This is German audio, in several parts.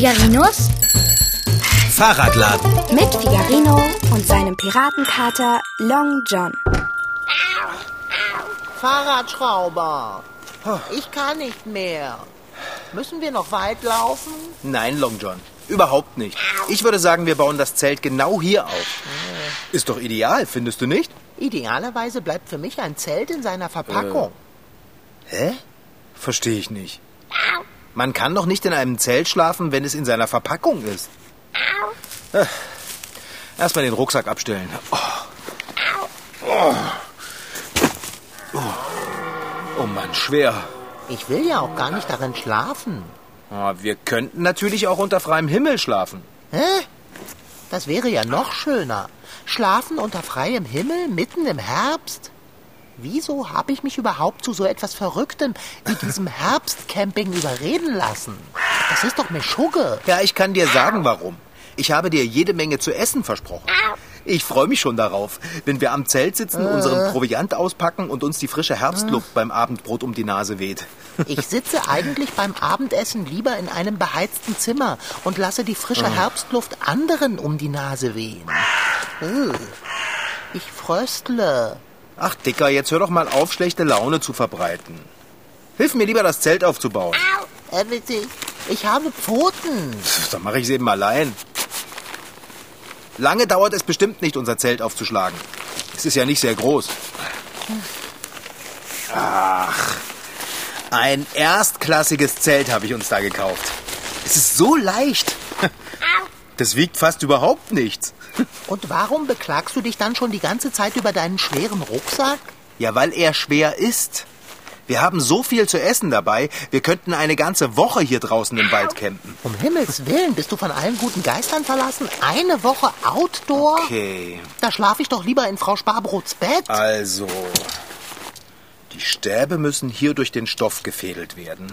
Figarinos Fahrradladen. mit Figarino und seinem Piratenkater Long John. Fahrradschrauber. Ich kann nicht mehr. Müssen wir noch weit laufen? Nein, Long John. Überhaupt nicht. Ich würde sagen, wir bauen das Zelt genau hier auf. Ist doch ideal, findest du nicht? Idealerweise bleibt für mich ein Zelt in seiner Verpackung. Hä? Verstehe ich nicht. Man kann doch nicht in einem Zelt schlafen, wenn es in seiner Verpackung ist. Äh, Erstmal den Rucksack abstellen. Oh. Oh. Oh. oh Mann, schwer. Ich will ja auch gar nicht darin schlafen. Ah, Wir könnten natürlich auch unter freiem Himmel schlafen. Hä? Das wäre ja noch schöner. Schlafen unter freiem Himmel mitten im Herbst? Wieso habe ich mich überhaupt zu so etwas Verrücktem wie diesem Herbstcamping überreden lassen? Das ist doch mir Schugge. Ja, ich kann dir sagen, warum. Ich habe dir jede Menge zu essen versprochen. Ich freue mich schon darauf, wenn wir am Zelt sitzen, unseren Proviant auspacken und uns die frische Herbstluft beim Abendbrot um die Nase weht. Ich sitze eigentlich beim Abendessen lieber in einem beheizten Zimmer und lasse die frische Herbstluft anderen um die Nase wehen. Ugh. Ich fröstle. Ach, Dicker, jetzt hör doch mal auf, schlechte Laune zu verbreiten. Hilf mir lieber, das Zelt aufzubauen. Äh, bitte, Ich habe Pfoten. Pff, Dann mache ich es eben allein. Lange dauert es bestimmt nicht, unser Zelt aufzuschlagen. Es ist ja nicht sehr groß. Ach, ein erstklassiges Zelt habe ich uns da gekauft. Es ist so leicht. Das wiegt fast überhaupt nichts. Und warum beklagst du dich dann schon die ganze Zeit über deinen schweren Rucksack? Ja, weil er schwer ist. Wir haben so viel zu essen dabei, wir könnten eine ganze Woche hier draußen im Wald campen. Um Himmels Willen, bist du von allen guten Geistern verlassen? Eine Woche Outdoor? Okay, Da schlafe ich doch lieber in Frau Sparbrots Bett. also. Die Stäbe müssen hier durch den Stoff gefädelt werden.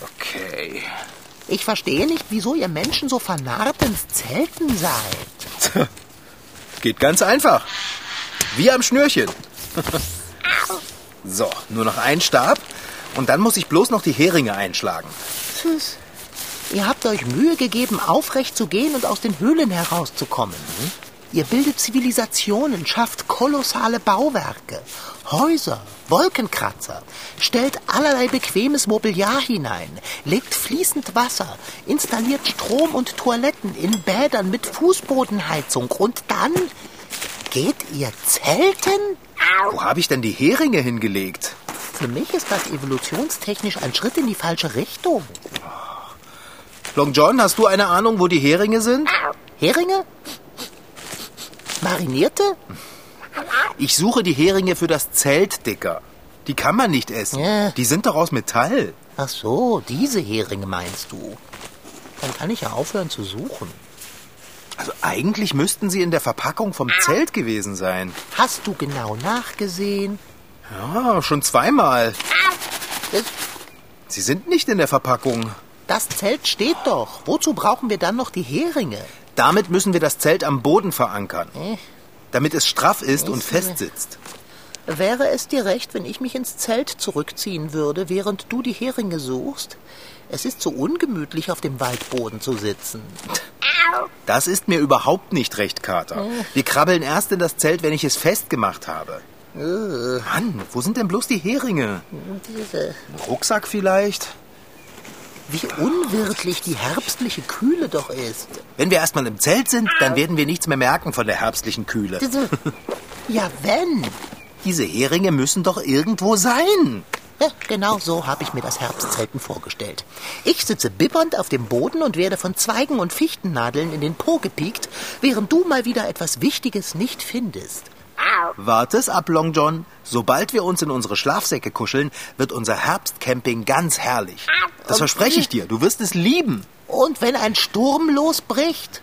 Okay. Ich verstehe nicht, wieso ihr Menschen so vernarrt ins Zelten seid. Geht ganz einfach. Wie am Schnürchen. So, nur noch ein Stab. Und dann muss ich bloß noch die Heringe einschlagen. Tschüss. Ihr habt euch Mühe gegeben, aufrecht zu gehen und aus den Höhlen herauszukommen. Ihr bildet Zivilisationen, schafft kolossale Bauwerke, Häuser, Wolkenkratzer, stellt allerlei bequemes Mobiliar hinein, legt fließend Wasser, installiert Strom und Toiletten in Bädern mit Fußbodenheizung und dann geht ihr zelten? Wo habe ich denn die Heringe hingelegt? Für mich ist das evolutionstechnisch ein Schritt in die falsche Richtung. Long John, hast du eine Ahnung, wo die Heringe sind? Heringe? Marinierte? Ich suche die Heringe für das Zelt, Dicker. Die kann man nicht essen. Ja. Die sind doch aus Metall. Ach so, diese Heringe meinst du. Dann kann ich ja aufhören zu suchen. Also eigentlich müssten sie in der Verpackung vom Zelt gewesen sein. Hast du genau nachgesehen? Ja, schon zweimal. Das, Sie sind nicht in der Verpackung. das Zelt steht doch. Wozu brauchen wir dann noch die Heringe? Damit müssen wir das Zelt am Boden verankern, Äh, damit es straff ist und Ist- fest sitzt. Wäre es dir recht, wenn ich mich ins Zelt zurückziehen würde, während du die Heringe suchst? Es ist so ungemütlich, auf dem Waldboden zu sitzen. Das ist mir überhaupt nicht recht, Kater. Wir krabbeln erst in das Zelt, wenn ich es festgemacht habe. Mann, wo sind denn bloß die Heringe? Diese, Rucksack vielleicht? Wie unwirtlich die herbstliche Kühle doch ist. Wenn wir erstmal im Zelt sind, dann werden wir nichts mehr merken von der herbstlichen Kühle. Diese, ja, wenn. Diese Heringe müssen doch irgendwo sein. Ja, genau so habe ich mir das Herbstzelten vorgestellt. Ich sitze bibbernd auf dem Boden und werde von Zweigen und Fichtennadeln in den Po gepiekt, während du mal wieder etwas Wichtiges nicht findest. Warte es ab, Long John. Sobald wir uns in unsere Schlafsäcke kuscheln, wird unser Herbstcamping ganz herrlich. Das verspreche ich dir. Du wirst es lieben. Und wenn ein Sturm losbricht?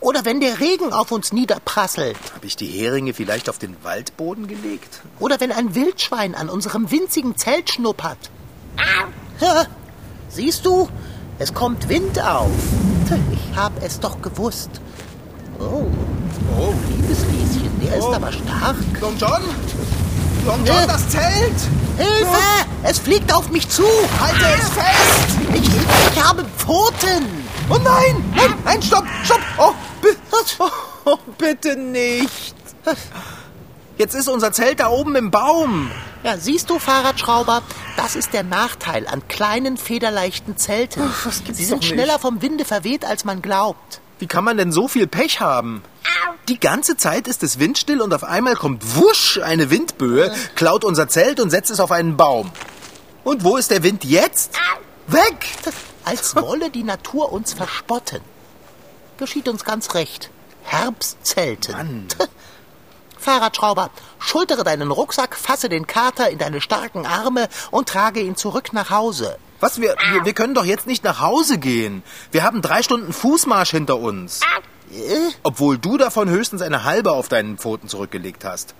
Oder wenn der Regen auf uns niederprasselt? Habe ich die Heringe vielleicht auf den Waldboden gelegt? Oder wenn ein Wildschwein an unserem winzigen Zelt schnuppert? Ha, siehst du? Es kommt Wind auf. Ich hab es doch gewusst. Oh, Oh, der ist aber stark. Long John? Long John, das Zelt! Hilfe! Es fliegt auf mich zu! Halte es fest! Ich, ich habe Pfoten! Oh nein! Nein, nein, stopp, stopp! Oh, bi oh, oh, bitte nicht! Jetzt ist unser Zelt da oben im Baum. Ja, siehst du, Fahrradschrauber, das ist der Nachteil an kleinen, federleichten Zelten. Ach, Sie sind schneller vom Winde verweht, als man glaubt. Wie kann man denn so viel Pech haben? Die ganze Zeit ist es windstill und auf einmal kommt wusch eine Windböe, klaut unser Zelt und setzt es auf einen Baum. Und wo ist der Wind jetzt? Weg! Als wolle die Natur uns verspotten. Geschieht uns ganz recht. Herbstzelten. Mann. Fahrradschrauber, schultere deinen Rucksack, fasse den Kater in deine starken Arme und trage ihn zurück nach Hause. Was, wir, wir, wir können doch jetzt nicht nach Hause gehen. Wir haben drei Stunden Fußmarsch hinter uns. Obwohl du davon höchstens eine halbe auf deinen Pfoten zurückgelegt hast.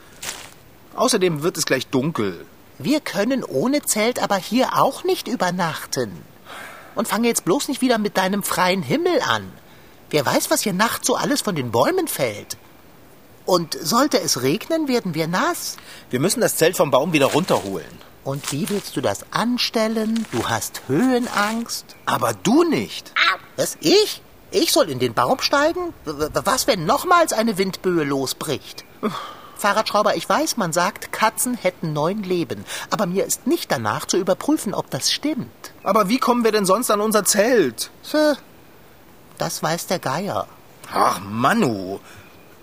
Außerdem wird es gleich dunkel. Wir können ohne Zelt aber hier auch nicht übernachten. Und fange jetzt bloß nicht wieder mit deinem freien Himmel an. Wer weiß, was hier nachts so alles von den Bäumen fällt. Und sollte es regnen, werden wir nass. Wir müssen das Zelt vom Baum wieder runterholen. Und wie willst du das anstellen? Du hast Höhenangst. Aber du nicht. Was, ich? Ich soll in den Baum steigen? Was, wenn nochmals eine Windböe losbricht? Fahrradschrauber, ich weiß, man sagt, Katzen hätten neun Leben. Aber mir ist nicht danach zu überprüfen, ob das stimmt. Aber wie kommen wir denn sonst an unser Zelt? Das weiß der Geier. Ach, Manu.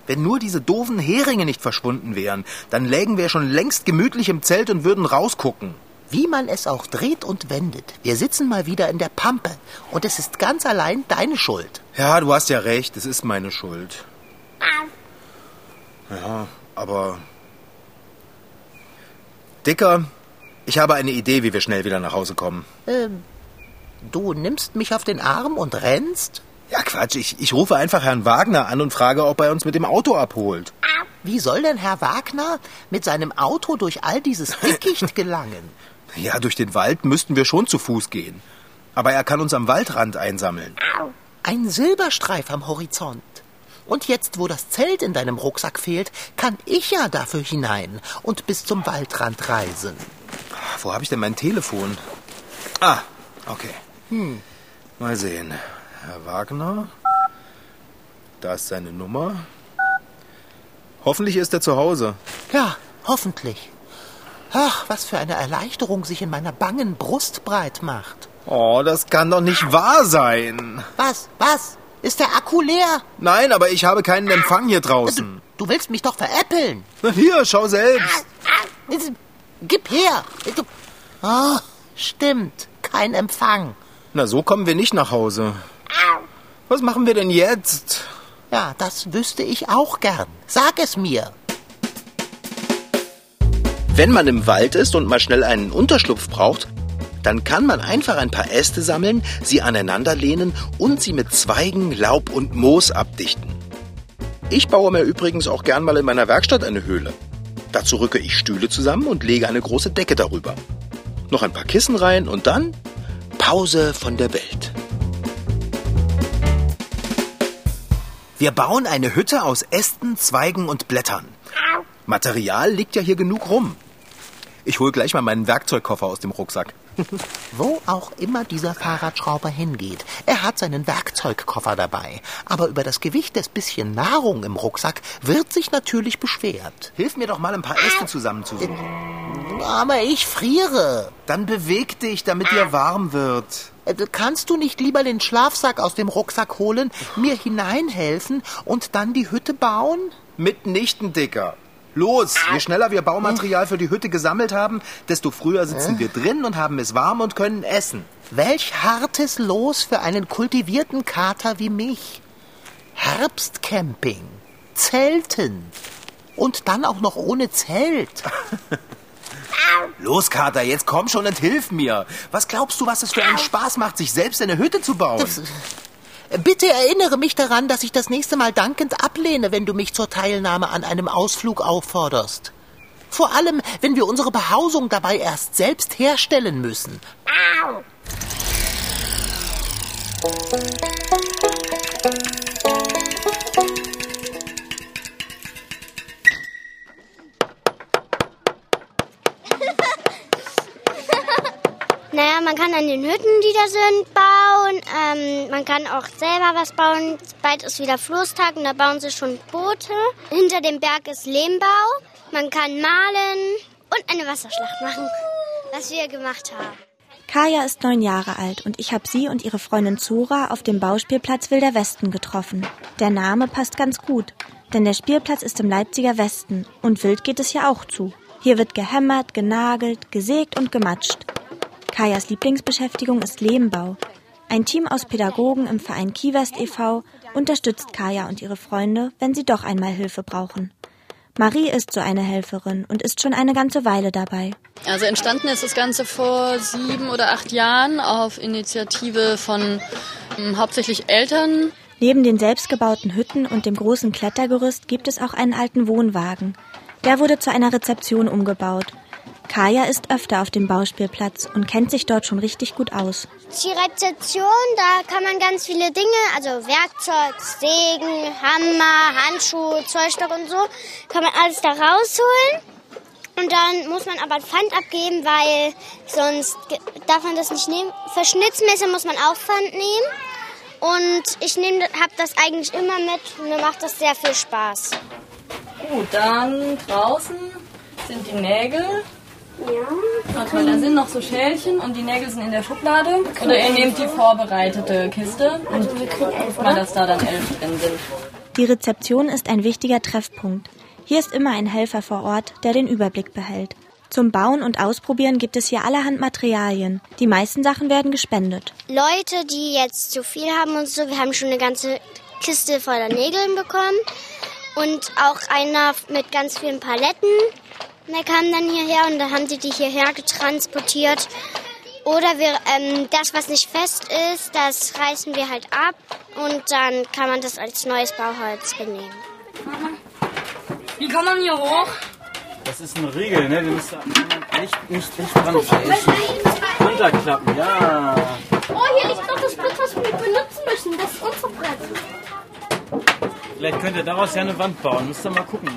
Wenn nur diese doofen Heringe nicht verschwunden wären, dann lägen wir schon längst gemütlich im Zelt und würden rausgucken. Wie man es auch dreht und wendet, wir sitzen mal wieder in der Pampe. Und es ist ganz allein deine Schuld. Ja, du hast ja recht, es ist meine Schuld. Ja, aber... Dicker, ich habe eine Idee, wie wir schnell wieder nach Hause kommen. Ähm, du nimmst mich auf den Arm und rennst? Ja, Quatsch, ich, ich rufe einfach Herrn Wagner an und frage, ob er uns mit dem Auto abholt. Wie soll denn Herr Wagner mit seinem Auto durch all dieses Dickicht gelangen? Ja, durch den Wald müssten wir schon zu Fuß gehen. Aber er kann uns am Waldrand einsammeln. Ein Silberstreif am Horizont. Und jetzt, wo das Zelt in deinem Rucksack fehlt, kann ich ja dafür hinein und bis zum Waldrand reisen. Wo habe ich denn mein Telefon? Ah, okay. Mal sehen. Herr Wagner. Da ist seine Nummer. Hoffentlich ist er zu Hause. Ja, hoffentlich. Ach, was für eine Erleichterung sich in meiner bangen Brust breit macht. Oh, das kann doch nicht wahr sein. Was? Was? Ist der Akku leer? Nein, aber ich habe keinen Empfang hier draußen. Du willst mich doch veräppeln. Na hier, schau selbst. Gib her. Oh, stimmt. Kein Empfang. Na, so kommen wir nicht nach Hause. Was machen wir denn jetzt? Ja, das wüsste ich auch gern. Sag es mir. Wenn man im Wald ist und mal schnell einen Unterschlupf braucht, dann kann man einfach ein paar Äste sammeln, sie aneinanderlehnen und sie mit Zweigen, Laub und Moos abdichten. Ich baue mir übrigens auch gern mal in meiner Werkstatt eine Höhle. Dazu rücke ich Stühle zusammen und lege eine große Decke darüber. Noch ein paar Kissen rein und dann Pause von der Welt. Wir bauen eine Hütte aus Ästen, Zweigen und Blättern. Material liegt ja hier genug rum. Ich hole gleich mal meinen Werkzeugkoffer aus dem Rucksack. Wo auch immer dieser Fahrradschrauber hingeht, er hat seinen Werkzeugkoffer dabei. Aber über das Gewicht des bisschen Nahrung im Rucksack wird sich natürlich beschwert. Hilf mir doch mal ein paar Äste zusammenzusuchen. Aber ich friere. Dann beweg dich, damit dir warm wird. Äh, Kannst du nicht lieber den Schlafsack aus dem Rucksack holen, mir hineinhelfen und dann die Hütte bauen? Mitnichten, Dicker. Los, je schneller wir Baumaterial für die Hütte gesammelt haben, desto früher sitzen wir drin und haben es warm und können essen. Welch hartes Los für einen kultivierten Kater wie mich. Herbstcamping, Zelten und dann auch noch ohne Zelt. Los, Kater, jetzt komm schon und hilf mir. Was glaubst du, was es für einen Spaß macht, sich selbst eine Hütte zu bauen? Bitte erinnere mich daran, dass ich das nächste Mal dankend ablehne, wenn du mich zur Teilnahme an einem Ausflug aufforderst. Vor allem, wenn wir unsere Behausung dabei erst selbst herstellen müssen. Man kann an den Hütten, die da sind, bauen. Ähm, man kann auch selber was bauen. Bald ist wieder Flusstag und da bauen sie schon Boote. Hinter dem Berg ist Lehmbau. Man kann malen und eine Wasserschlacht machen, was wir gemacht haben. Kaya ist neun Jahre alt und ich habe sie und ihre Freundin Zora auf dem Bauspielplatz Wilder Westen getroffen. Der Name passt ganz gut, denn der Spielplatz ist im Leipziger Westen und wild geht es hier auch zu. Hier wird gehämmert, genagelt, gesägt und gematscht. Kajas Lieblingsbeschäftigung ist Lehmbau. Ein Team aus Pädagogen im Verein Kiewest e.V. unterstützt Kaya und ihre Freunde, wenn sie doch einmal Hilfe brauchen. Marie ist so eine Helferin und ist schon eine ganze Weile dabei. Also entstanden ist das Ganze vor sieben oder acht Jahren auf Initiative von ähm, hauptsächlich Eltern. Neben den selbstgebauten Hütten und dem großen Klettergerüst gibt es auch einen alten Wohnwagen. Der wurde zu einer Rezeption umgebaut. Kaya ist öfter auf dem Bauspielplatz und kennt sich dort schon richtig gut aus. Die Rezeption, da kann man ganz viele Dinge, also Werkzeug, Sägen, Hammer, Handschuhe, Zollstock und so, kann man alles da rausholen. Und dann muss man aber Pfand abgeben, weil sonst darf man das nicht nehmen. Für Schnitzmesser muss man auch Pfand nehmen. Und ich habe das eigentlich immer mit. Mir macht das sehr viel Spaß. Gut, dann draußen sind die Nägel. Ja. Warte mal, da sind noch so Schälchen und die Nägel sind in der Schublade. Oder ihr nehmt die vorbereitete Kiste und guckt mal, dass da dann elf drin sind. Die Rezeption ist ein wichtiger Treffpunkt. Hier ist immer ein Helfer vor Ort, der den Überblick behält. Zum Bauen und Ausprobieren gibt es hier allerhand Materialien. Die meisten Sachen werden gespendet. Leute, die jetzt zu viel haben und so, wir haben schon eine ganze Kiste voller Nägeln bekommen. Und auch einer mit ganz vielen Paletten. Der kam dann hierher und dann haben die die hierher getransportiert. Oder wir, ähm, das, was nicht fest ist, das reißen wir halt ab und dann kann man das als neues Bauholz benehmen. Wie kommt man hier hoch? Das ist ein Riegel, ne? Den müsst ihr echt nicht dicht dran. Runterklappen, ja. Oh, hier liegt noch das Brett, was wir benutzen müssen. Das ist unser Brett. Vielleicht könnt ihr daraus ja eine Wand bauen. Müsst ihr mal gucken.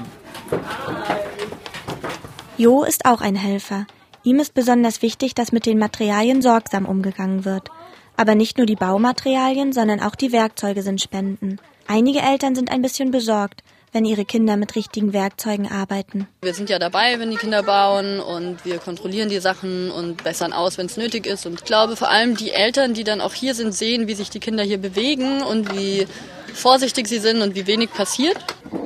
Jo ist auch ein Helfer. Ihm ist besonders wichtig, dass mit den Materialien sorgsam umgegangen wird. Aber nicht nur die Baumaterialien, sondern auch die Werkzeuge sind Spenden. Einige Eltern sind ein bisschen besorgt, wenn ihre Kinder mit richtigen Werkzeugen arbeiten. Wir sind ja dabei, wenn die Kinder bauen und wir kontrollieren die Sachen und bessern aus, wenn es nötig ist. Und ich glaube vor allem die Eltern, die dann auch hier sind, sehen, wie sich die Kinder hier bewegen und wie vorsichtig sie sind und wie wenig passiert.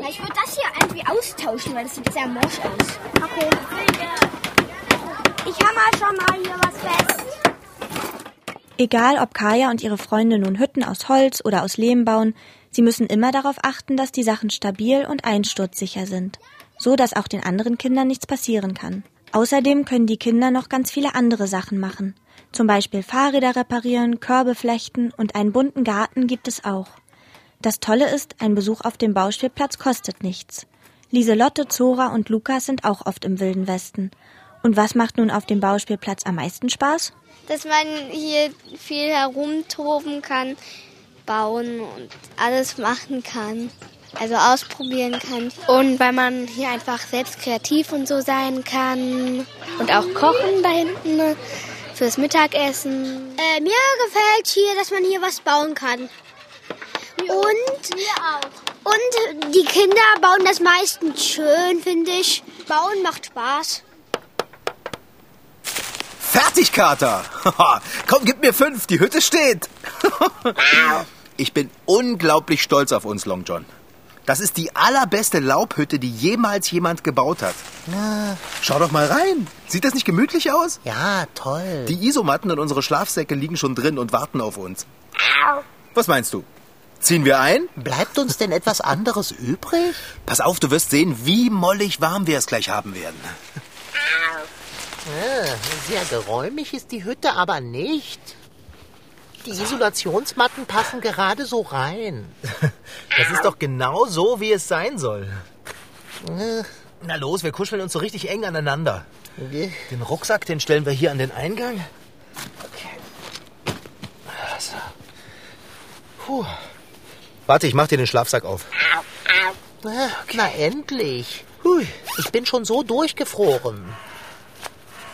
Ich würde das hier irgendwie austauschen, weil das sieht sehr morsch aus. Okay. Ich hammer schon mal hier was fest. Egal, ob Kaya und ihre Freunde nun Hütten aus Holz oder aus Lehm bauen, sie müssen immer darauf achten, dass die Sachen stabil und einsturzsicher sind, so dass auch den anderen Kindern nichts passieren kann. Außerdem können die Kinder noch ganz viele andere Sachen machen. Zum Beispiel Fahrräder reparieren, Körbe flechten und einen bunten Garten gibt es auch. Das Tolle ist, ein Besuch auf dem Bauspielplatz kostet nichts. Lieselotte, Zora und Lukas sind auch oft im Wilden Westen. Und was macht nun auf dem Bauspielplatz am meisten Spaß? Dass man hier viel herumtoben kann, bauen und alles machen kann. Also ausprobieren kann. Und weil man hier einfach selbst kreativ und so sein kann. Und auch kochen da hinten fürs Mittagessen. Äh, mir gefällt hier, dass man hier was bauen kann. Und, und die Kinder bauen das meistens schön, finde ich. Bauen macht Spaß. Fertig, Kater! Komm, gib mir fünf, die Hütte steht. ich bin unglaublich stolz auf uns, Long John. Das ist die allerbeste Laubhütte, die jemals jemand gebaut hat. Na, Schau doch mal rein. Sieht das nicht gemütlich aus? ja, toll. Die Isomatten und unsere Schlafsäcke liegen schon drin und warten auf uns. Was meinst du? Ziehen wir ein? Bleibt uns denn etwas anderes übrig? Pass auf, du wirst sehen, wie mollig warm wir es gleich haben werden. Ah, sehr geräumig ist die Hütte aber nicht. Die Isolationsmatten passen gerade so rein. Das ist doch genau so, wie es sein soll. Äh, Na los, wir kuscheln uns so richtig eng aneinander. Den Rucksack, den stellen wir hier an den Eingang. Okay. So. Puh. Warte, ich mach dir den Schlafsack auf. äh, Na endlich. Hui. Ich bin schon so durchgefroren.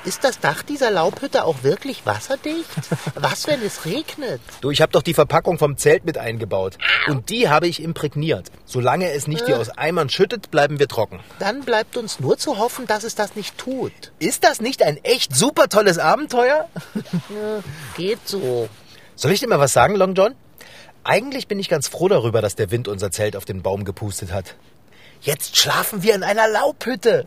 Ist das Dach dieser Laubhütte auch wirklich wasserdicht? Was, wenn es regnet? Du, ich habe doch die Verpackung vom Zelt mit eingebaut. Und die habe ich imprägniert. Solange es nicht wie aus Eimern schüttet, bleiben wir trocken. Dann bleibt uns nur zu hoffen, dass es das nicht tut. Ist das nicht ein echt super tolles Abenteuer? Geht so. Soll ich dir mal was sagen, Long John? Eigentlich bin ich ganz froh darüber, dass der Wind unser Zelt auf den Baum gepustet hat. Jetzt schlafen wir in einer Laubhütte.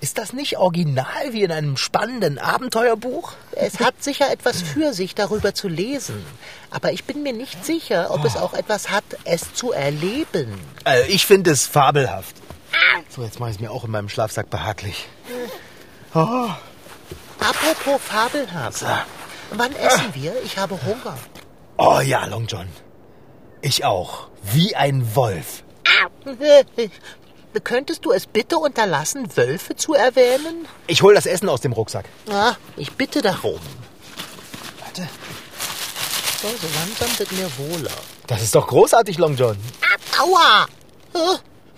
Ist das nicht original wie in einem spannenden Abenteuerbuch? Es hat sicher etwas für sich, darüber zu lesen. Aber ich bin mir nicht sicher, ob es auch etwas hat, es zu erleben. Also ich finde es fabelhaft. So, jetzt mache ich es mir auch in meinem Schlafsack behaglich. Apropos fabelhaft. Wann essen wir? Ich habe Hunger. Oh ja, Long John. Ich auch. Wie ein Wolf. Könntest du es bitte unterlassen, Wölfe zu erwähnen? Ich hol das Essen aus dem Rucksack. Ah, ich bitte darum. Warte. So, so langsam wird mir wohler. Das ist doch großartig, Long John. Aua!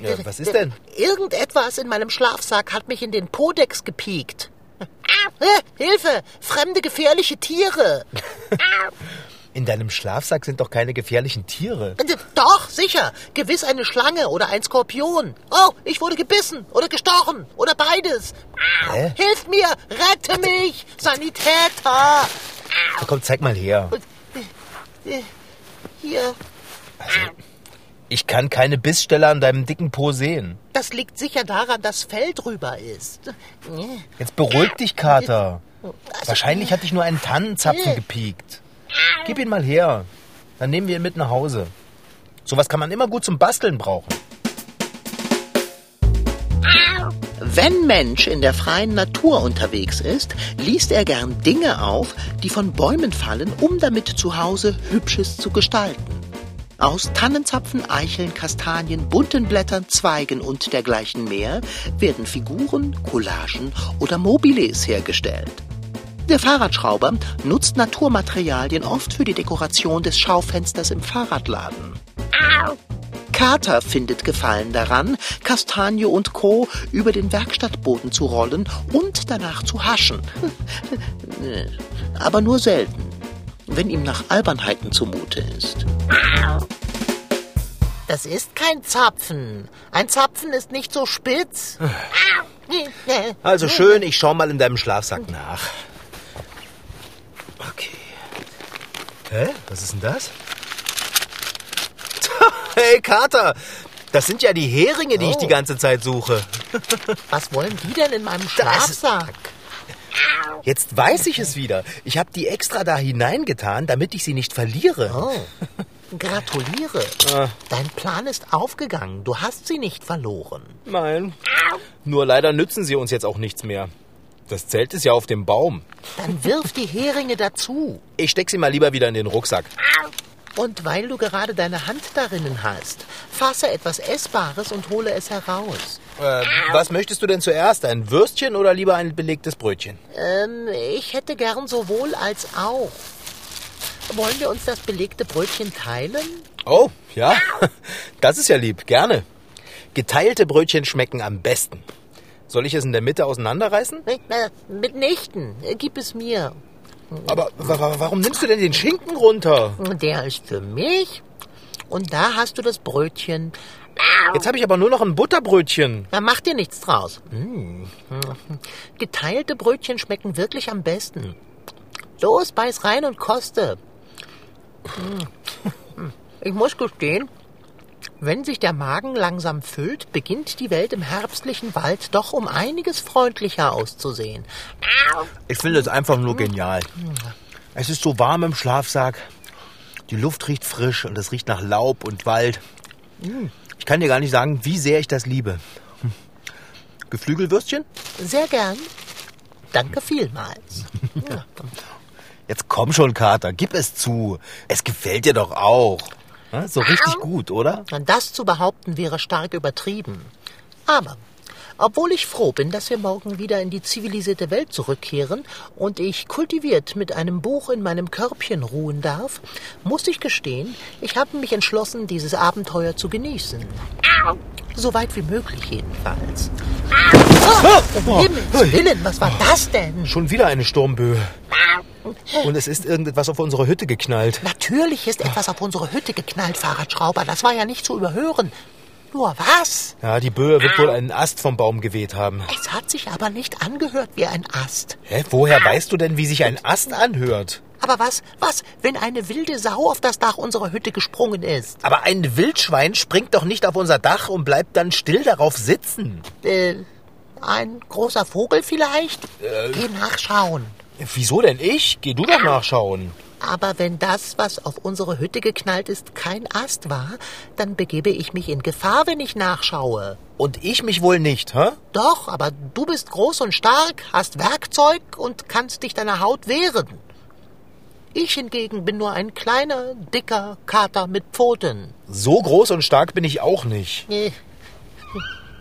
Ja, was ist denn? Irgendetwas in meinem Schlafsack hat mich in den Podex gepiekt. Hilfe! Fremde gefährliche Tiere! In deinem Schlafsack sind doch keine gefährlichen Tiere. Äh, Doch, sicher. Gewiss eine Schlange oder ein Skorpion. Oh, ich wurde gebissen oder gestochen oder beides. Hä? Hilft mir! Rette mich! Sanitäter! Komm, zeig mal her. Hier, Ich kann keine Bissstelle an deinem dicken Po sehen. das liegt sicher daran, dass Fell drüber ist. Jetzt beruhig dich, Kater. Wahrscheinlich hat dich nur ein Tannenzapfen gepiekt. Gib ihn mal her. Dann nehmen wir ihn mit nach Hause. Sowas kann man immer gut zum Basteln brauchen. Wenn Mensch in der freien Natur unterwegs ist, liest er gern Dinge auf, die von Bäumen fallen, um damit zu Hause Hübsches zu gestalten. Aus Tannenzapfen, Eicheln, Kastanien, bunten Blättern, Zweigen und dergleichen mehr werden Figuren, Collagen oder Mobiles hergestellt. Der Fahrradschrauber nutzt Naturmaterialien oft für die Dekoration des Schaufensters im Fahrradladen. Kater findet Gefallen daran, Kastanie und Co. über den Werkstattboden zu rollen und danach zu haschen. Aber nur selten, wenn ihm nach Albernheiten zumute ist. Das ist kein Zapfen. Ein Zapfen ist nicht so spitz. Also schön, ich schau mal in deinem Schlafsack nach. Okay. Hä? Was ist denn das? Hey, Kater! Das sind ja die Heringe, die ich die ganze Zeit suche. Was wollen die denn in meinem Schlafsack? Jetzt weiß ich es wieder. Ich habe die extra da hineingetan, damit ich sie nicht verliere. Oh, gratuliere. Dein Plan ist aufgegangen. Du hast sie nicht verloren. Nein. Nur leider nützen sie uns jetzt auch nichts mehr. Das Zelt ist ja auf dem Baum. Dann wirf die Heringe dazu. Ich steck sie mal lieber wieder in den Rucksack. Und weil du gerade deine Hand darinnen hast, fasse etwas Essbares und hole es heraus. Äh, was möchtest du denn zuerst? Ein Würstchen oder lieber ein belegtes Brötchen? Ähm, ich hätte gern sowohl als auch. Wollen wir uns das belegte Brötchen teilen? Oh, ja. Das ist ja lieb. Gerne. Geteilte Brötchen schmecken am besten. Soll ich es in der Mitte auseinanderreißen? Mitnichten. Gib es mir. Aber wa- wa- warum nimmst du denn den Schinken runter? Der ist für mich. Und da hast du das Brötchen. Jetzt habe ich aber nur noch ein Butterbrötchen. Da mach dir nichts draus. Mm. Geteilte Brötchen schmecken wirklich am besten. Los, beiß rein und koste. Mm. Ich muss gestehen, wenn sich der Magen langsam füllt, beginnt die Welt im herbstlichen Wald doch um einiges freundlicher auszusehen. Ich finde es einfach nur genial. Es ist so warm im Schlafsack. Die Luft riecht frisch und es riecht nach Laub und Wald. Ich kann dir gar nicht sagen, wie sehr ich das liebe. Hm. Geflügelwürstchen? Sehr gern. Danke vielmals. Ja. Jetzt komm schon, Kater, gib es zu. Es gefällt dir doch auch. So richtig gut, oder? Das zu behaupten wäre stark übertrieben. Aber Obwohl ich froh bin, dass wir morgen wieder in die zivilisierte Welt zurückkehren und ich kultiviert mit einem Buch in meinem Körbchen ruhen darf, muss ich gestehen, ich habe mich entschlossen, dieses Abenteuer zu genießen. So weit wie möglich jedenfalls. Oh, um Himmels Willen, was war das denn? Schon wieder eine Sturmböe. Und es ist irgendetwas auf unsere Hütte geknallt. Natürlich ist etwas auf unsere Hütte geknallt, Fahrradschrauber. Das war ja nicht zu überhören. Nur was? Ja, die Böe wird wohl einen Ast vom Baum geweht haben. Es hat sich aber nicht angehört wie ein Ast. Hä? Woher weißt du denn, wie sich ein Ast anhört? Aber was, was, wenn eine wilde Sau auf das Dach unserer Hütte gesprungen ist? Aber ein Wildschwein springt doch nicht auf unser Dach und bleibt dann still darauf sitzen. Äh, ein großer Vogel vielleicht? Geh nachschauen. Wieso denn ich? Geh du doch nachschauen. Aber wenn das, was auf unsere Hütte geknallt ist, kein Ast war, dann begebe ich mich in Gefahr, wenn ich nachschaue. Und ich mich wohl nicht, hä? Doch, aber du bist groß und stark, hast Werkzeug und kannst dich deiner Haut wehren. Ich hingegen bin nur ein kleiner, dicker Kater mit Pfoten. So groß und stark bin ich auch nicht.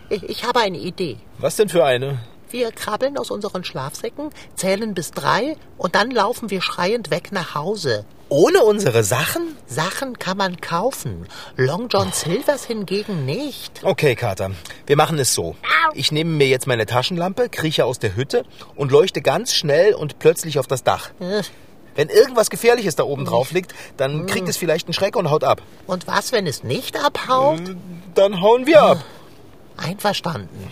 Ich, ich habe eine Idee. Was denn für eine? Wir krabbeln aus unseren Schlafsäcken, zählen bis drei und dann laufen wir schreiend weg nach Hause. Ohne unsere Sachen? Sachen kann man kaufen. Long John Silvers hingegen nicht. Okay, Kater. Wir machen es so. Ich nehme mir jetzt meine Taschenlampe, krieche aus der Hütte und leuchte ganz schnell und plötzlich auf das Dach. Äh, Wenn irgendwas Gefährliches da oben drauf liegt, dann kriegt es vielleicht einen Schreck und haut ab. Und was, wenn es nicht abhaut? Dann hauen wir ab. Einverstanden.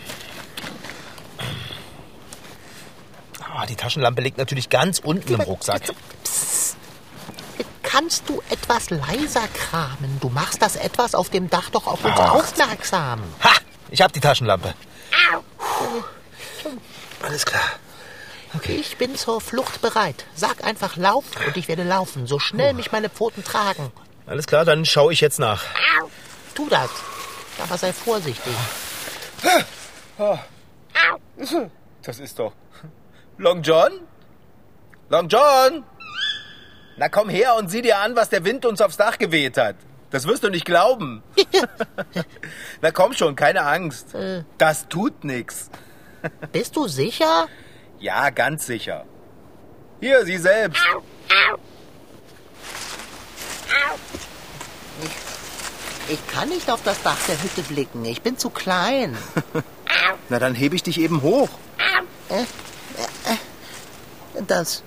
Ah, die Taschenlampe liegt natürlich ganz unten im Rucksack. Kannst du etwas leiser kramen? Du machst das etwas auf dem Dach doch auf uns aufmerksam. Ha! Ich hab die Taschenlampe. Alles klar. Ich bin zur Flucht bereit. Sag einfach lauf und ich werde laufen, so schnell mich meine Pfoten tragen. Alles klar, dann schaue ich jetzt nach. Tu das. Aber sei vorsichtig. Das ist doch. Long John? Long John? Na komm her und sieh dir an, was der Wind uns aufs Dach geweht hat. Das wirst du nicht glauben. Na komm schon, keine Angst. Das tut nix. Bist du sicher? Ja, ganz sicher. Hier, sie selbst. Ich kann nicht auf das Dach der Hütte blicken. Ich bin zu klein. Na, dann hebe ich dich eben hoch. Das,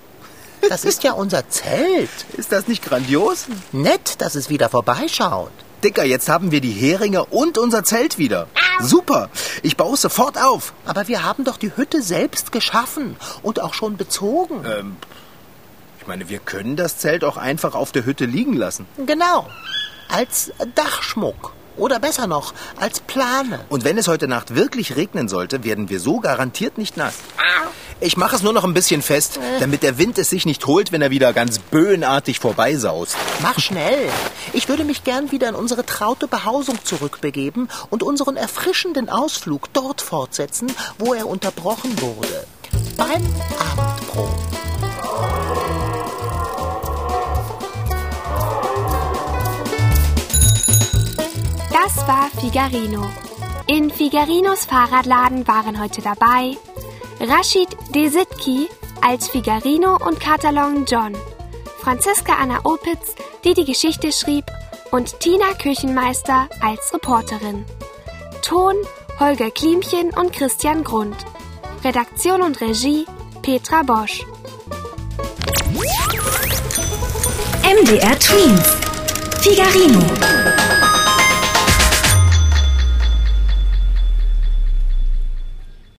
das ist ja unser Zelt. Ist das nicht grandios? Nett, dass es wieder vorbeischaut. Dicker, jetzt haben wir die Heringe und unser Zelt wieder. Super. Ich baue es sofort auf. Aber wir haben doch die Hütte selbst geschaffen und auch schon bezogen. Ähm, ich meine, wir können das Zelt auch einfach auf der Hütte liegen lassen. Genau. Als Dachschmuck. Oder besser noch, als Plane. Und wenn es heute Nacht wirklich regnen sollte, werden wir so garantiert nicht nass. Ich mache es nur noch ein bisschen fest, damit der Wind es sich nicht holt, wenn er wieder ganz böenartig vorbeisaust. Mach schnell. Ich würde mich gern wieder in unsere traute Behausung zurückbegeben und unseren erfrischenden Ausflug dort fortsetzen, wo er unterbrochen wurde. Beim Abendbrot. Das war Figarino. In Figarinos Fahrradladen waren heute dabei Rashid Desitki als Figarino und Katalon John, Franziska Anna Opitz, die die Geschichte schrieb, und Tina Küchenmeister als Reporterin. Ton Holger Klimchen und Christian Grund. Redaktion und Regie Petra Bosch. MDR Twins. Figarino.